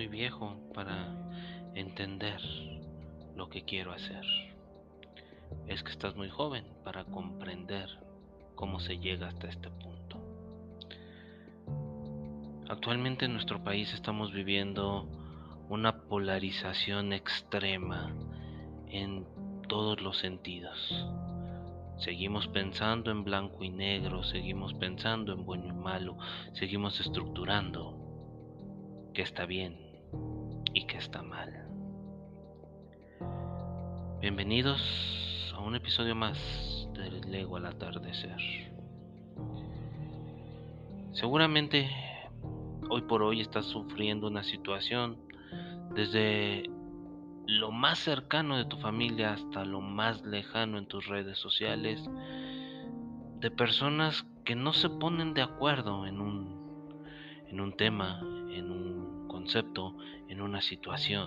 muy viejo para entender lo que quiero hacer. Es que estás muy joven para comprender cómo se llega hasta este punto. Actualmente en nuestro país estamos viviendo una polarización extrema en todos los sentidos. Seguimos pensando en blanco y negro, seguimos pensando en bueno y malo, seguimos estructurando que está bien y que está mal. Bienvenidos a un episodio más del Lego al atardecer. Seguramente hoy por hoy estás sufriendo una situación desde lo más cercano de tu familia hasta lo más lejano en tus redes sociales de personas que no se ponen de acuerdo en un, en un tema, en un concepto, en una situación,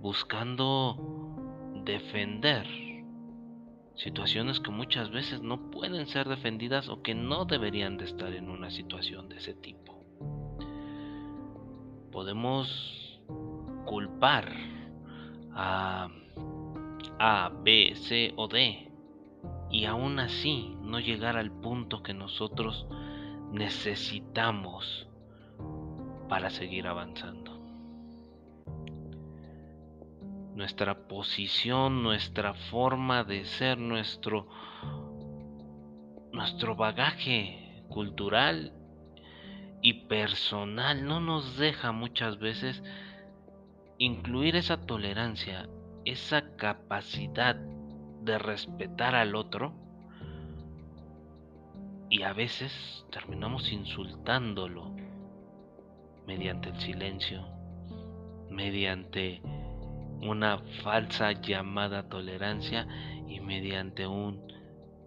buscando defender situaciones que muchas veces no pueden ser defendidas o que no deberían de estar en una situación de ese tipo. Podemos culpar a A, B, C o D y aún así no llegar al punto que nosotros necesitamos para seguir avanzando. Nuestra posición, nuestra forma de ser, nuestro, nuestro bagaje cultural y personal no nos deja muchas veces incluir esa tolerancia, esa capacidad de respetar al otro y a veces terminamos insultándolo mediante el silencio, mediante una falsa llamada tolerancia y mediante un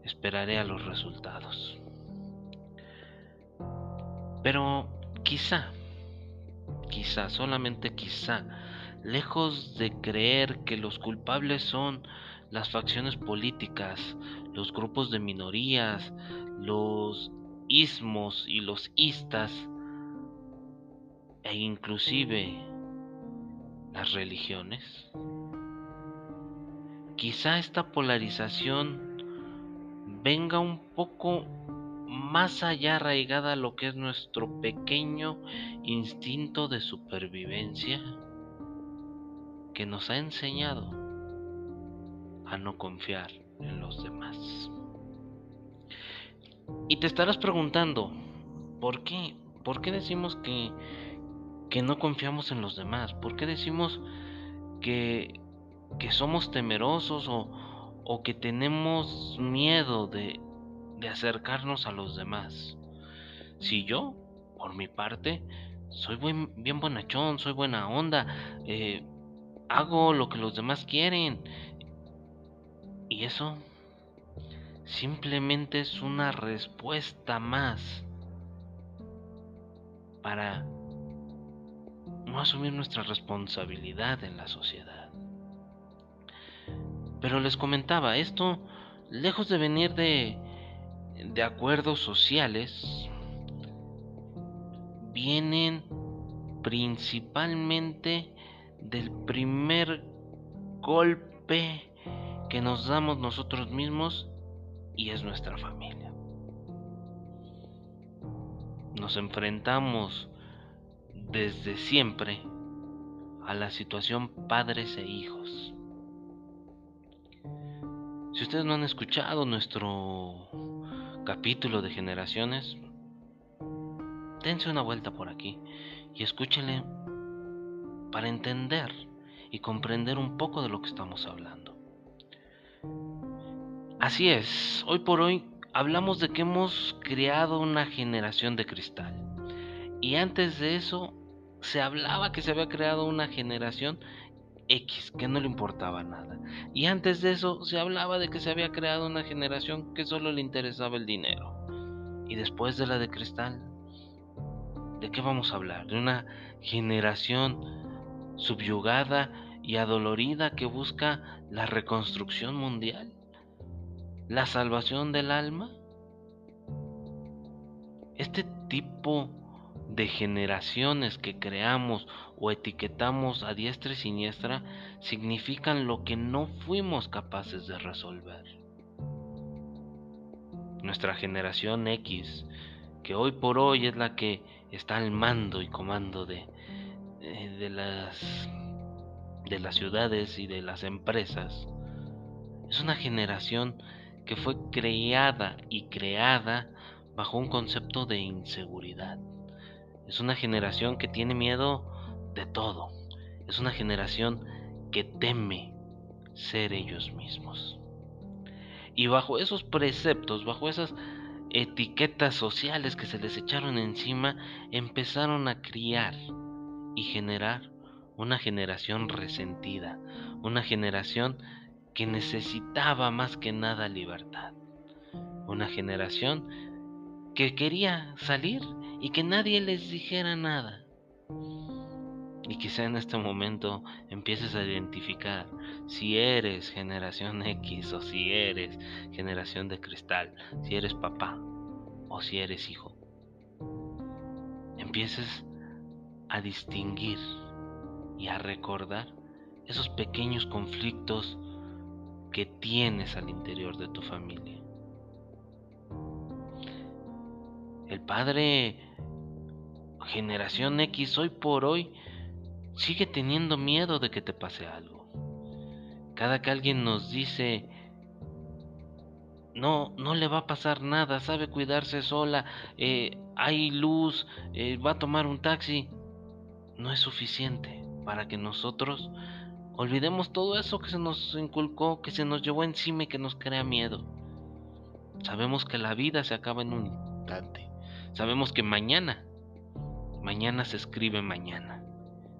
esperaré a los resultados. Pero quizá, quizá, solamente quizá, lejos de creer que los culpables son las facciones políticas, los grupos de minorías, los ismos y los istas, e inclusive las religiones. Quizá esta polarización venga un poco más allá arraigada a lo que es nuestro pequeño instinto de supervivencia que nos ha enseñado a no confiar en los demás. Y te estarás preguntando, ¿por qué? ¿Por qué decimos que, que no confiamos en los demás? ¿Por qué decimos que, que somos temerosos o, o que tenemos miedo de, de acercarnos a los demás? Si yo, por mi parte, soy bien bonachón, soy buena onda, eh, hago lo que los demás quieren. Y eso simplemente es una respuesta más para no asumir nuestra responsabilidad en la sociedad. Pero les comentaba, esto, lejos de venir de, de acuerdos sociales, vienen principalmente del primer golpe que nos damos nosotros mismos y es nuestra familia. Nos enfrentamos desde siempre a la situación padres e hijos. Si ustedes no han escuchado nuestro capítulo de generaciones, dense una vuelta por aquí y escúchenle para entender y comprender un poco de lo que estamos hablando. Así es, hoy por hoy hablamos de que hemos creado una generación de cristal. Y antes de eso se hablaba que se había creado una generación X, que no le importaba nada. Y antes de eso se hablaba de que se había creado una generación que solo le interesaba el dinero. Y después de la de cristal, ¿de qué vamos a hablar? De una generación subyugada y adolorida que busca la reconstrucción mundial, la salvación del alma. Este tipo de generaciones que creamos o etiquetamos a diestra y siniestra significan lo que no fuimos capaces de resolver. Nuestra generación X, que hoy por hoy es la que está al mando y comando de, eh, de, las, de las ciudades y de las empresas, es una generación que fue creada y creada bajo un concepto de inseguridad. Es una generación que tiene miedo de todo. Es una generación que teme ser ellos mismos. Y bajo esos preceptos, bajo esas etiquetas sociales que se les echaron encima, empezaron a criar y generar una generación resentida, una generación que necesitaba más que nada libertad, una generación que quería salir y que nadie les dijera nada. Y quizá en este momento empieces a identificar si eres generación X o si eres generación de cristal, si eres papá o si eres hijo. Empieces a distinguir y a recordar esos pequeños conflictos que tienes al interior de tu familia. El padre generación X hoy por hoy sigue teniendo miedo de que te pase algo. Cada que alguien nos dice, no, no le va a pasar nada, sabe cuidarse sola, eh, hay luz, eh, va a tomar un taxi, no es suficiente para que nosotros olvidemos todo eso que se nos inculcó, que se nos llevó encima y que nos crea miedo. Sabemos que la vida se acaba en un instante. Sabemos que mañana, mañana se escribe mañana.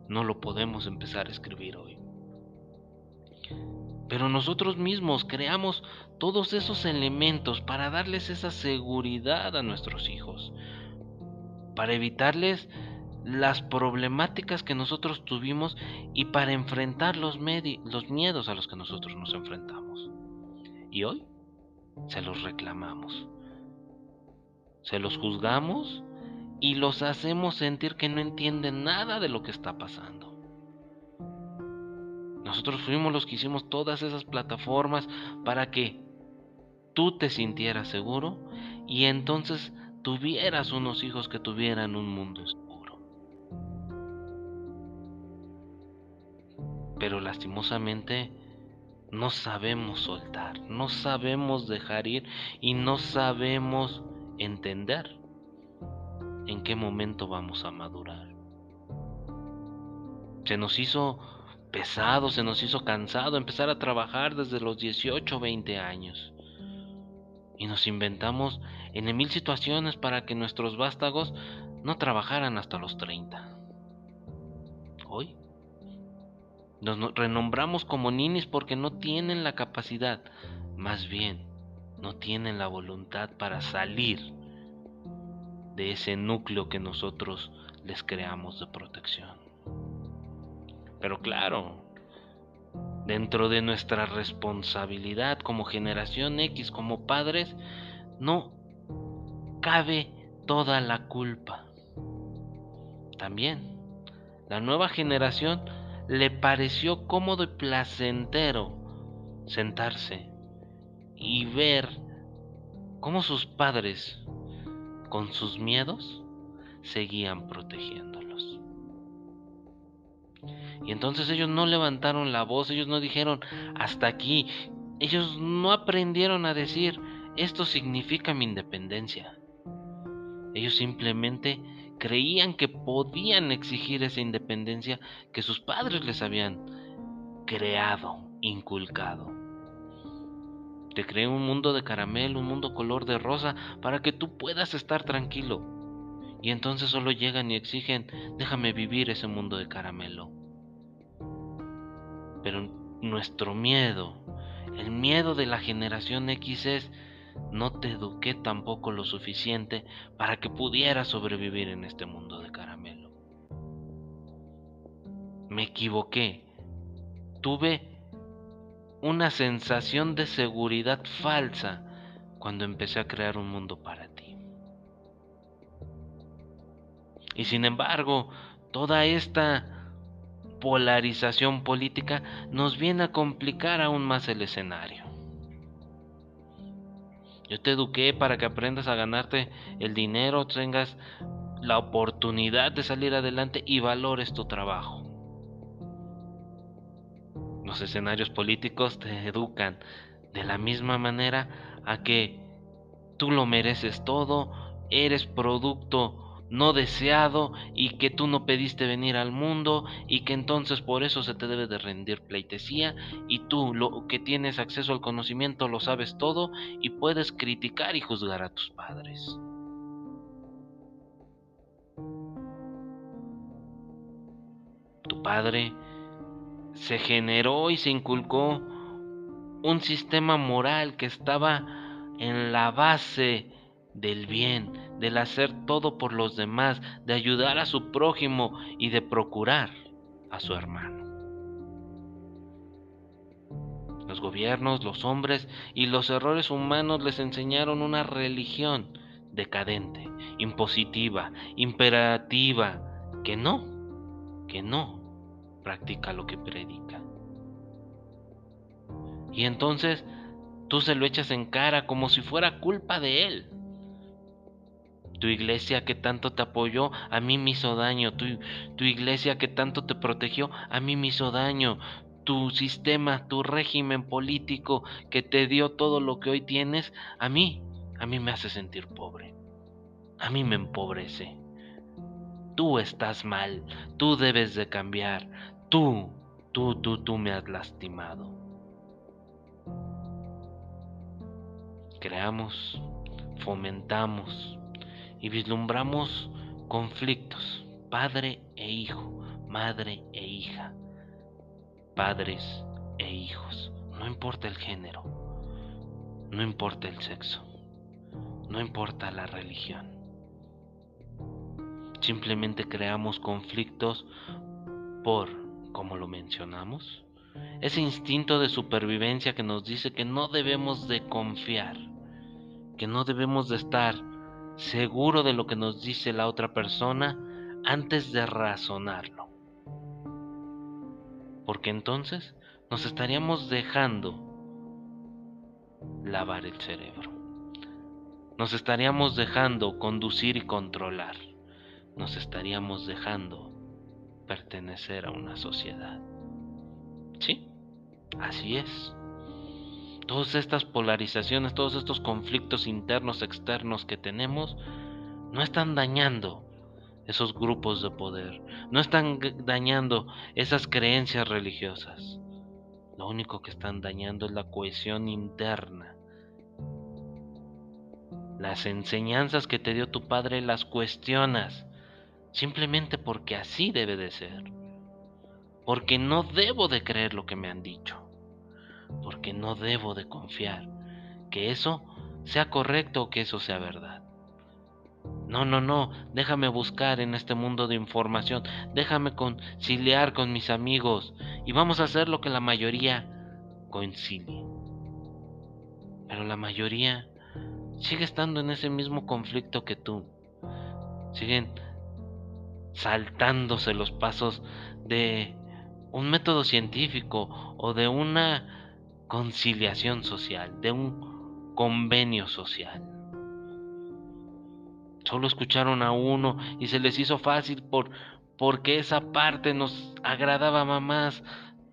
No lo podemos empezar a escribir hoy. Pero nosotros mismos creamos todos esos elementos para darles esa seguridad a nuestros hijos, para evitarles las problemáticas que nosotros tuvimos y para enfrentar los, los miedos a los que nosotros nos enfrentamos. Y hoy se los reclamamos se los juzgamos y los hacemos sentir que no entienden nada de lo que está pasando. Nosotros fuimos los que hicimos todas esas plataformas para que tú te sintieras seguro y entonces tuvieras unos hijos que tuvieran un mundo seguro. Pero lastimosamente no sabemos soltar, no sabemos dejar ir y no sabemos entender en qué momento vamos a madurar. Se nos hizo pesado, se nos hizo cansado empezar a trabajar desde los 18 o 20 años. Y nos inventamos en mil situaciones para que nuestros vástagos no trabajaran hasta los 30. Hoy nos renombramos como ninis porque no tienen la capacidad, más bien no tienen la voluntad para salir de ese núcleo que nosotros les creamos de protección. Pero claro, dentro de nuestra responsabilidad como generación X, como padres, no cabe toda la culpa. También, la nueva generación le pareció cómodo y placentero sentarse y ver cómo sus padres, con sus miedos, seguían protegiéndolos. Y entonces ellos no levantaron la voz, ellos no dijeron hasta aquí, ellos no aprendieron a decir esto significa mi independencia. Ellos simplemente creían que podían exigir esa independencia que sus padres les habían creado, inculcado. Te creé un mundo de caramelo, un mundo color de rosa, para que tú puedas estar tranquilo. Y entonces solo llegan y exigen, déjame vivir ese mundo de caramelo. Pero nuestro miedo, el miedo de la generación X es, no te eduqué tampoco lo suficiente para que pudieras sobrevivir en este mundo de caramelo. Me equivoqué. Tuve una sensación de seguridad falsa cuando empecé a crear un mundo para ti. Y sin embargo, toda esta polarización política nos viene a complicar aún más el escenario. Yo te eduqué para que aprendas a ganarte el dinero, tengas la oportunidad de salir adelante y valores tu trabajo. Los escenarios políticos te educan de la misma manera a que tú lo mereces todo, eres producto no deseado y que tú no pediste venir al mundo y que entonces por eso se te debe de rendir pleitesía y tú lo que tienes acceso al conocimiento lo sabes todo y puedes criticar y juzgar a tus padres. Tu padre se generó y se inculcó un sistema moral que estaba en la base del bien, del hacer todo por los demás, de ayudar a su prójimo y de procurar a su hermano. Los gobiernos, los hombres y los errores humanos les enseñaron una religión decadente, impositiva, imperativa, que no, que no practica lo que predica. Y entonces tú se lo echas en cara como si fuera culpa de él. Tu iglesia que tanto te apoyó, a mí me hizo daño. Tu, tu iglesia que tanto te protegió, a mí me hizo daño. Tu sistema, tu régimen político que te dio todo lo que hoy tienes, a mí, a mí me hace sentir pobre. A mí me empobrece. Tú estás mal, tú debes de cambiar, tú, tú, tú, tú me has lastimado. Creamos, fomentamos y vislumbramos conflictos, padre e hijo, madre e hija, padres e hijos, no importa el género, no importa el sexo, no importa la religión. Simplemente creamos conflictos por como lo mencionamos, ese instinto de supervivencia que nos dice que no debemos de confiar, que no debemos de estar seguro de lo que nos dice la otra persona antes de razonarlo. Porque entonces nos estaríamos dejando lavar el cerebro. Nos estaríamos dejando conducir y controlar. Nos estaríamos dejando pertenecer a una sociedad. Sí, así es. Todas estas polarizaciones, todos estos conflictos internos, externos que tenemos, no están dañando esos grupos de poder, no están dañando esas creencias religiosas. Lo único que están dañando es la cohesión interna. Las enseñanzas que te dio tu padre las cuestionas simplemente porque así debe de ser. Porque no debo de creer lo que me han dicho. Porque no debo de confiar que eso sea correcto o que eso sea verdad. No, no, no, déjame buscar en este mundo de información, déjame conciliar con mis amigos y vamos a hacer lo que la mayoría coincide. Pero la mayoría sigue estando en ese mismo conflicto que tú. Siguen saltándose los pasos de un método científico o de una conciliación social, de un convenio social. Solo escucharon a uno y se les hizo fácil por porque esa parte nos agradaba más,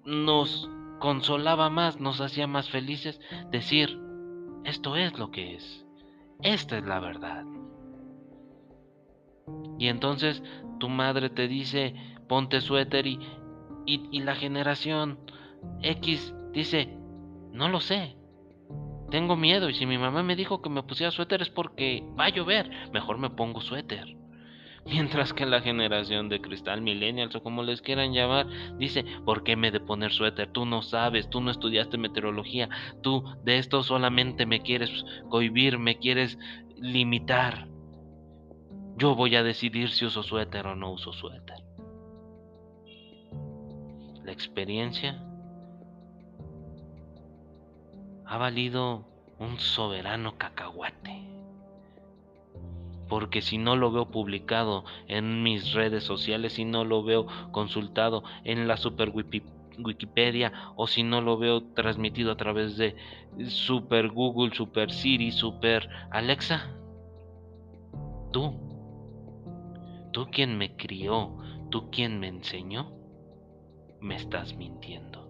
nos consolaba más, nos hacía más felices decir, esto es lo que es, esta es la verdad. Y entonces tu madre te dice, ponte suéter y, y, la generación X dice, no lo sé, tengo miedo y si mi mamá me dijo que me pusiera suéter es porque va a llover, mejor me pongo suéter. Mientras que la generación de cristal millennials o como les quieran llamar, dice, ¿por qué me de poner suéter? Tú no sabes, tú no estudiaste meteorología, tú de esto solamente me quieres cohibir, me quieres limitar. Yo voy a decidir si uso suéter o no uso suéter. La experiencia ha valido un soberano cacahuate. porque si no lo veo publicado en mis redes sociales, si no lo veo consultado en la super Wikipedia o si no lo veo transmitido a través de Super Google, Super Siri, Super Alexa, tú, tú quien me crió, tú quien me enseñó, me estás mintiendo.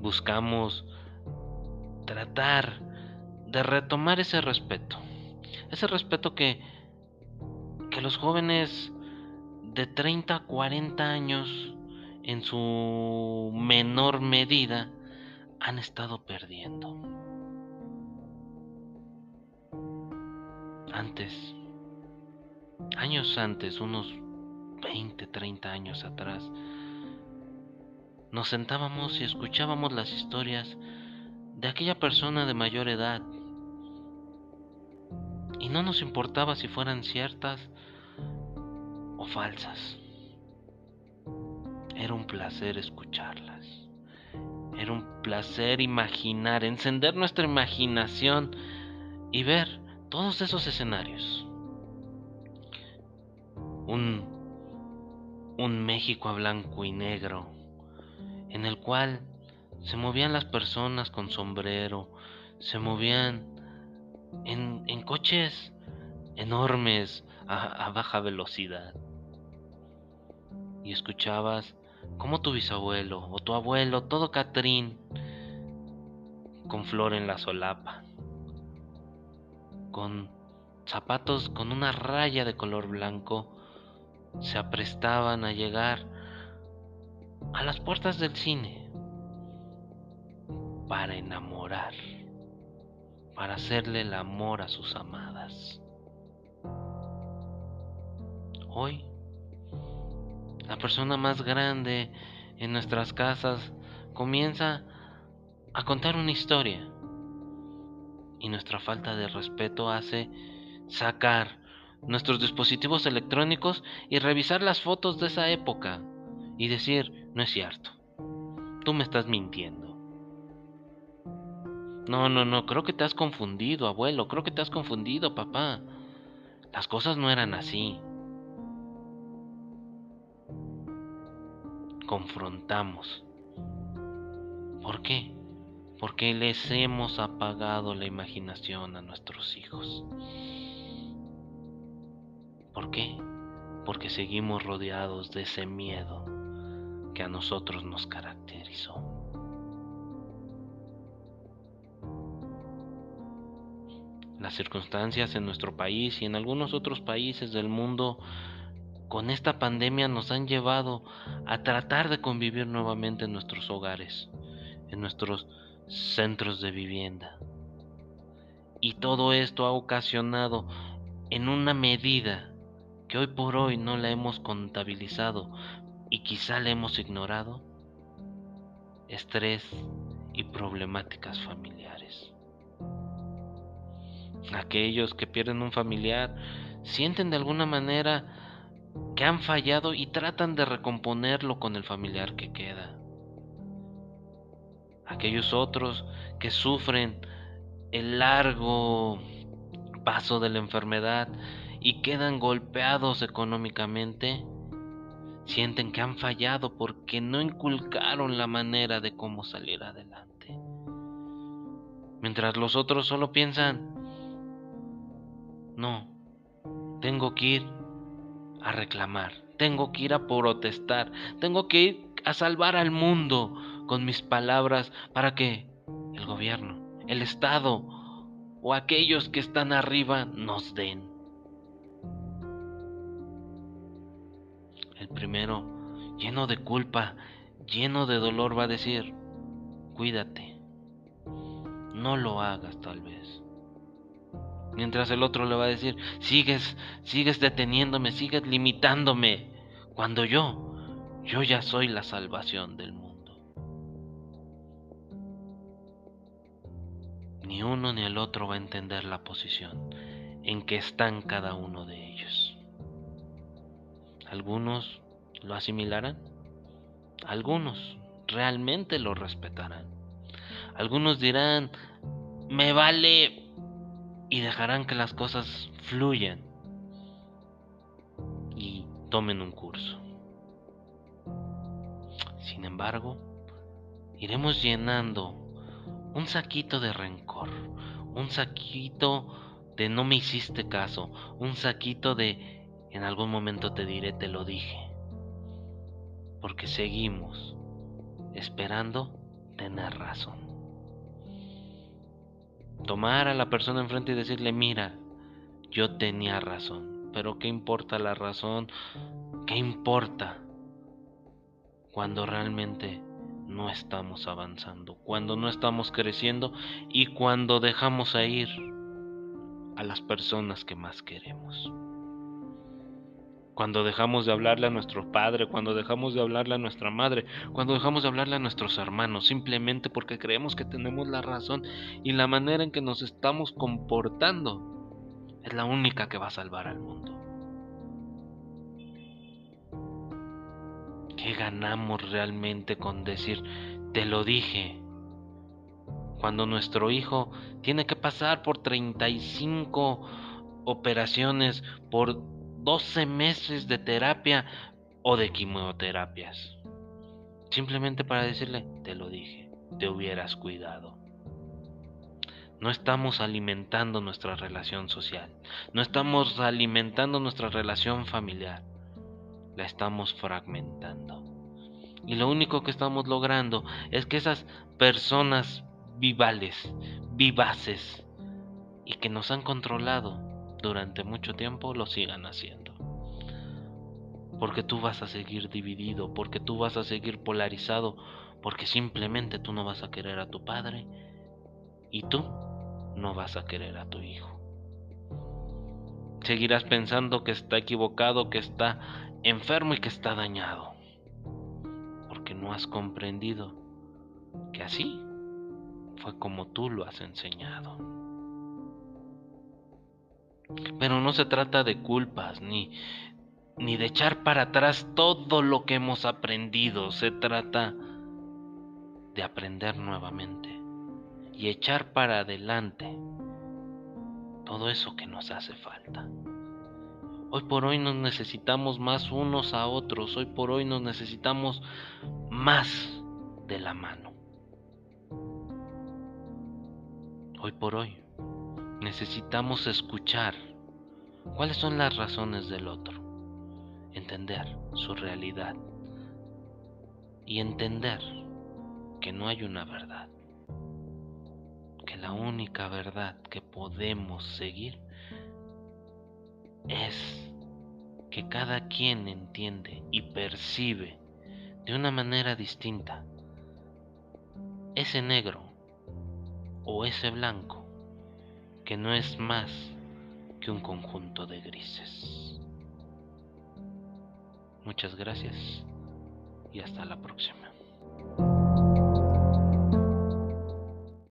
Buscamos tratar de retomar ese respeto. Ese respeto que, que los jóvenes de 30 a 40 años en su menor medida han estado perdiendo. Antes, años antes, unos 20, 30 años atrás, nos sentábamos y escuchábamos las historias de aquella persona de mayor edad. Y no nos importaba si fueran ciertas o falsas. Era un placer escucharlas. Era un placer imaginar, encender nuestra imaginación y ver todos esos escenarios. Un, un México a blanco y negro en el cual se movían las personas con sombrero, se movían en, coches enormes a, a baja velocidad. Y escuchabas como tu bisabuelo o tu abuelo, todo Catrín, con flor en la solapa, con zapatos con una raya de color blanco, se aprestaban a llegar a las puertas del cine para enamorar, para hacerle el amor a sus amadas. Hoy, la persona más grande en nuestras casas comienza a contar una historia y nuestra falta de respeto hace sacar nuestros dispositivos electrónicos y revisar las fotos de esa época y decir, no es cierto, tú me estás mintiendo. No, no, no, creo que te has confundido, abuelo, creo que te has confundido, papá. Las cosas no eran así. Confrontamos. ¿Por qué? Porque les hemos apagado la imaginación a nuestros hijos. ¿Por qué? Porque seguimos rodeados de ese miedo que a nosotros nos caracterizó. Las circunstancias en nuestro país y en algunos otros países del mundo con esta pandemia nos han llevado a tratar de convivir nuevamente en nuestros hogares, en nuestros centros de vivienda. Y todo esto ha ocasionado en una medida que hoy por hoy no la hemos contabilizado, y quizá le hemos ignorado estrés y problemáticas familiares. Aquellos que pierden un familiar sienten de alguna manera que han fallado y tratan de recomponerlo con el familiar que queda. Aquellos otros que sufren el largo paso de la enfermedad y quedan golpeados económicamente, sienten que han fallado porque no inculcaron la manera de cómo salir adelante. Mientras los otros solo piensan, no, tengo que ir a reclamar, tengo que ir a protestar, tengo que ir a salvar al mundo con mis palabras para que el gobierno, el Estado o aquellos que están arriba nos den. El primero, lleno de culpa, lleno de dolor, va a decir, cuídate, no lo hagas tal vez. Mientras el otro le va a decir, sigues, sigues deteniéndome, sigues limitándome, cuando yo, yo ya soy la salvación del mundo. Ni uno ni el otro va a entender la posición en que están cada uno de ellos. Algunos lo asimilarán, algunos realmente lo respetarán. Algunos dirán, me vale y dejarán que las cosas fluyan y tomen un curso. Sin embargo, iremos llenando un saquito de rencor, un saquito de no me hiciste caso, un saquito de en algún momento te diré, te lo dije. Porque seguimos esperando tener razón. Tomar a la persona enfrente y decirle, mira, yo tenía razón, pero ¿qué importa la razón? ¿Qué importa cuando realmente no estamos avanzando, cuando no estamos creciendo y cuando dejamos a ir a las personas que más queremos? Cuando dejamos de hablarle a nuestro padre, cuando dejamos de hablarle a nuestra madre, cuando dejamos de hablarle a nuestros hermanos, simplemente porque creemos que tenemos la razón y la manera en que nos estamos comportando es la única que va a salvar al mundo. ¿Qué ganamos realmente con decir, te lo dije? Cuando nuestro hijo tiene que pasar por 35 operaciones, por 12 meses de terapia o de quimioterapias. Simplemente para decirle, te lo dije, te hubieras cuidado. No estamos alimentando nuestra relación social, no estamos alimentando nuestra relación familiar, la estamos fragmentando. Y lo único que estamos logrando es que esas personas vivales, vivaces y que nos han controlado durante mucho tiempo lo sigan haciendo. Porque tú vas a seguir dividido, porque tú vas a seguir polarizado, porque simplemente tú no vas a querer a tu padre y tú no vas a querer a tu hijo. Seguirás pensando que está equivocado, que está enfermo y que está dañado, porque no has comprendido que así fue como tú lo has enseñado. Pero no se trata de culpas ni, ni de echar para atrás todo lo que hemos aprendido. Se trata de aprender nuevamente y echar para adelante todo eso que nos hace falta. Hoy por hoy nos necesitamos más unos a otros, hoy por hoy nos necesitamos más de la mano. Hoy por hoy necesitamos escuchar cuáles son las razones del otro, entender su realidad y entender que no hay una verdad, que la única verdad que podemos seguir es que cada quien entiende y percibe de una manera distinta ese negro o ese blanco que no es más que un conjunto de grises. Muchas gracias y hasta la próxima.